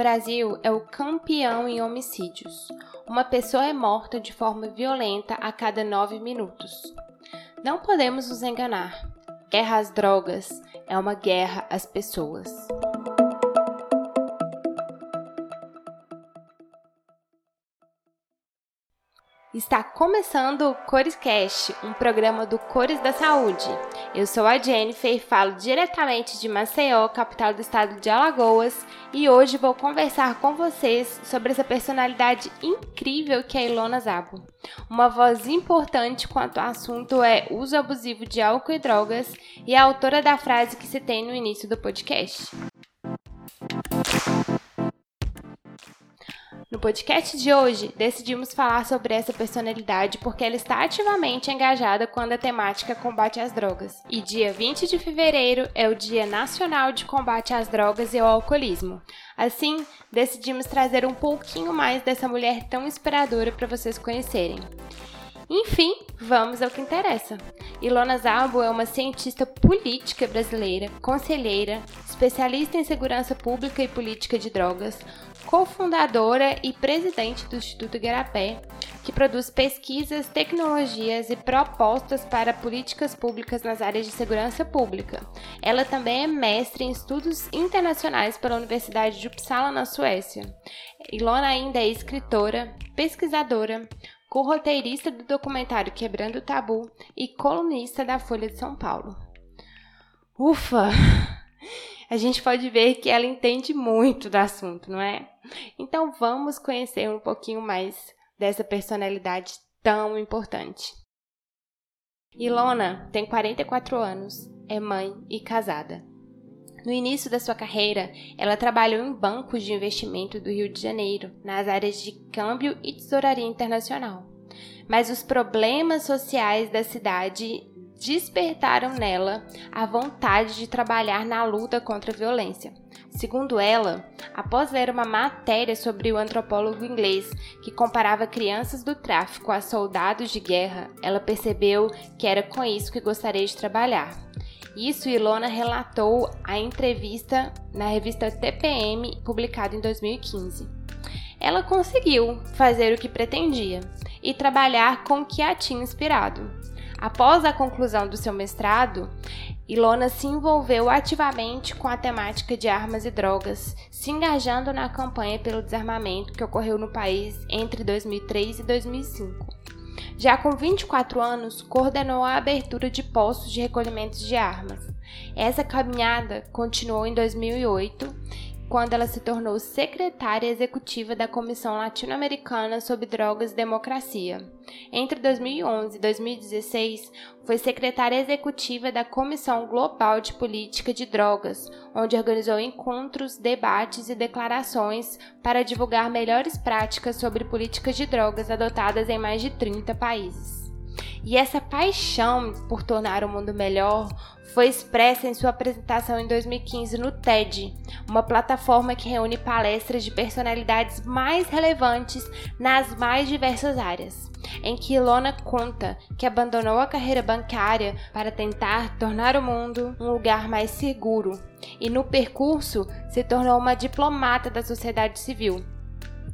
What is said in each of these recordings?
Brasil é o campeão em homicídios. Uma pessoa é morta de forma violenta a cada nove minutos. Não podemos nos enganar. Guerra às drogas é uma guerra às pessoas. Está começando o Corescast, um programa do Cores da Saúde. Eu sou a Jennifer e falo diretamente de Maceió, capital do estado de Alagoas, e hoje vou conversar com vocês sobre essa personalidade incrível que é Ilona Zabo. Uma voz importante quanto ao assunto é uso abusivo de álcool e drogas e a autora da frase que se tem no início do podcast. Podcast de hoje, decidimos falar sobre essa personalidade porque ela está ativamente engajada quando a temática combate às drogas. E dia 20 de fevereiro é o Dia Nacional de Combate às Drogas e ao Alcoolismo. Assim, decidimos trazer um pouquinho mais dessa mulher tão inspiradora para vocês conhecerem. Enfim, vamos ao que interessa. Ilona Zalbo é uma cientista política brasileira, conselheira, especialista em segurança pública e política de drogas, cofundadora e presidente do Instituto Igarapé, que produz pesquisas, tecnologias e propostas para políticas públicas nas áreas de segurança pública. Ela também é mestre em estudos internacionais pela Universidade de Uppsala, na Suécia. Ilona ainda é escritora, pesquisadora, co-roteirista do documentário Quebrando o Tabu e colunista da Folha de São Paulo. Ufa! A gente pode ver que ela entende muito do assunto, não é? Então vamos conhecer um pouquinho mais dessa personalidade tão importante. Ilona tem 44 anos, é mãe e casada. No início da sua carreira, ela trabalhou em bancos de investimento do Rio de Janeiro, nas áreas de câmbio e tesouraria internacional. Mas os problemas sociais da cidade despertaram nela a vontade de trabalhar na luta contra a violência. Segundo ela, após ler uma matéria sobre o antropólogo inglês que comparava crianças do tráfico a soldados de guerra, ela percebeu que era com isso que gostaria de trabalhar. Isso Ilona relatou a entrevista na revista TPM, publicada em 2015. Ela conseguiu fazer o que pretendia e trabalhar com o que a tinha inspirado. Após a conclusão do seu mestrado, Ilona se envolveu ativamente com a temática de armas e drogas, se engajando na campanha pelo desarmamento que ocorreu no país entre 2003 e 2005. Já com 24 anos, coordenou a abertura de postos de recolhimento de armas. Essa caminhada continuou em 2008 quando ela se tornou secretária executiva da Comissão Latino-Americana sobre Drogas e Democracia. Entre 2011 e 2016, foi secretária executiva da Comissão Global de Política de Drogas, onde organizou encontros, debates e declarações para divulgar melhores práticas sobre políticas de drogas adotadas em mais de 30 países. E essa paixão por tornar o mundo melhor foi expressa em sua apresentação em 2015 no TED, uma plataforma que reúne palestras de personalidades mais relevantes nas mais diversas áreas, em que Ilona conta que abandonou a carreira bancária para tentar tornar o mundo um lugar mais seguro e, no percurso, se tornou uma diplomata da sociedade civil.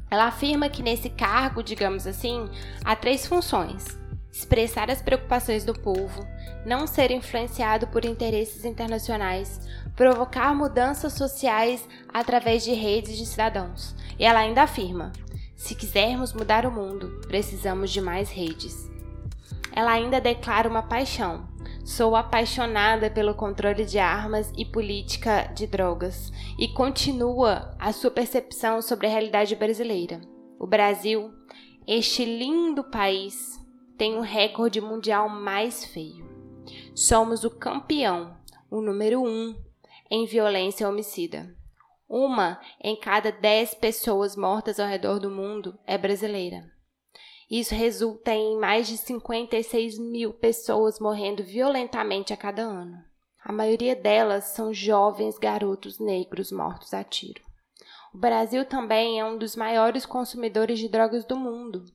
Ela afirma que nesse cargo, digamos assim, há três funções expressar as preocupações do povo, não ser influenciado por interesses internacionais, provocar mudanças sociais através de redes de cidadãos. E ela ainda afirma: se quisermos mudar o mundo, precisamos de mais redes. Ela ainda declara uma paixão. Sou apaixonada pelo controle de armas e política de drogas e continua a sua percepção sobre a realidade brasileira. O Brasil, este lindo país, tem o recorde mundial mais feio. Somos o campeão, o número um, em violência homicida. Uma em cada dez pessoas mortas ao redor do mundo é brasileira. Isso resulta em mais de 56 mil pessoas morrendo violentamente a cada ano. A maioria delas são jovens garotos negros mortos a tiro. O Brasil também é um dos maiores consumidores de drogas do mundo.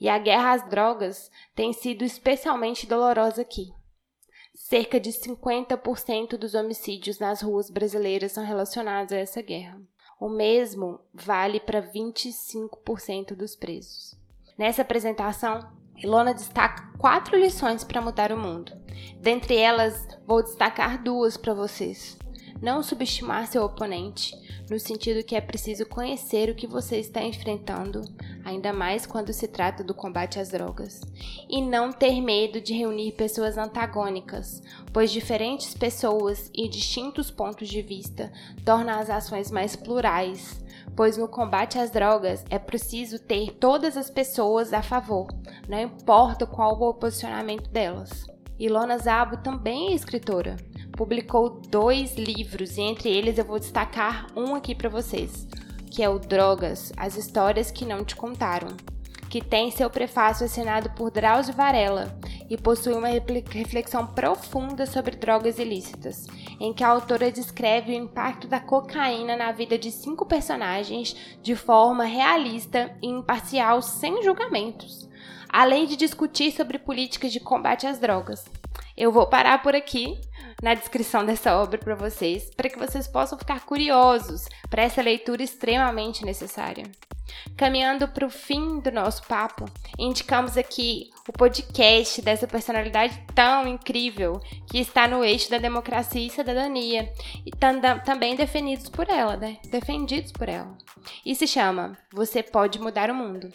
E a guerra às drogas tem sido especialmente dolorosa aqui. Cerca de 50% dos homicídios nas ruas brasileiras são relacionados a essa guerra. O mesmo vale para 25% dos presos. Nessa apresentação, Ilona destaca quatro lições para mudar o mundo. Dentre elas, vou destacar duas para vocês. Não subestimar seu oponente, no sentido que é preciso conhecer o que você está enfrentando, ainda mais quando se trata do combate às drogas. E não ter medo de reunir pessoas antagônicas, pois diferentes pessoas e distintos pontos de vista tornam as ações mais plurais, pois no combate às drogas é preciso ter todas as pessoas a favor, não importa qual o posicionamento delas. Ilona Zabo também é escritora. Publicou dois livros e entre eles eu vou destacar um aqui para vocês, que é o Drogas, as histórias que não te contaram, que tem seu prefácio assinado por Drauzio Varela e possui uma reflexão profunda sobre drogas ilícitas, em que a autora descreve o impacto da cocaína na vida de cinco personagens de forma realista e imparcial, sem julgamentos além de discutir sobre políticas de combate às drogas. Eu vou parar por aqui na descrição dessa obra para vocês, para que vocês possam ficar curiosos para essa leitura extremamente necessária. Caminhando para o fim do nosso papo, indicamos aqui o podcast dessa personalidade tão incrível que está no eixo da democracia e cidadania e também definidos por ela, né? Defendidos por ela. E se chama Você Pode Mudar o Mundo.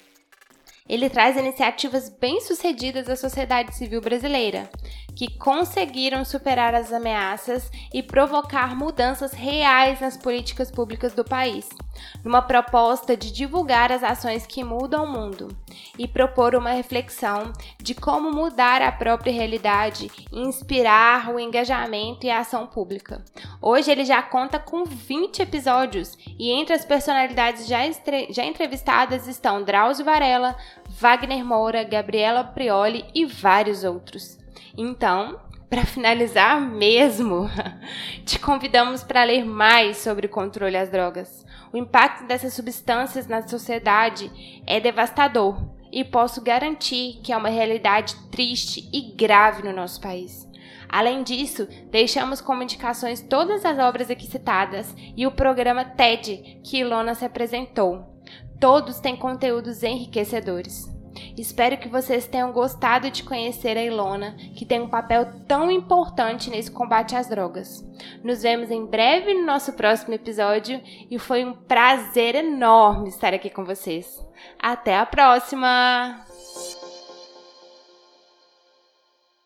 Ele traz iniciativas bem-sucedidas da sociedade civil brasileira, que conseguiram superar as ameaças e provocar mudanças reais nas políticas públicas do país, numa proposta de divulgar as ações que mudam o mundo e propor uma reflexão de como mudar a própria realidade e inspirar o engajamento e a ação pública. Hoje ele já conta com 20 episódios e entre as personalidades já, já entrevistadas estão Drauzio Varela, Wagner Moura, Gabriela Prioli e vários outros. Então, para finalizar mesmo, te convidamos para ler mais sobre o controle às drogas. O impacto dessas substâncias na sociedade é devastador e posso garantir que é uma realidade triste e grave no nosso país. Além disso, deixamos como indicações todas as obras aqui citadas e o programa TED que Ilona se apresentou. Todos têm conteúdos enriquecedores. Espero que vocês tenham gostado de conhecer a Ilona, que tem um papel tão importante nesse combate às drogas. Nos vemos em breve no nosso próximo episódio e foi um prazer enorme estar aqui com vocês. Até a próxima!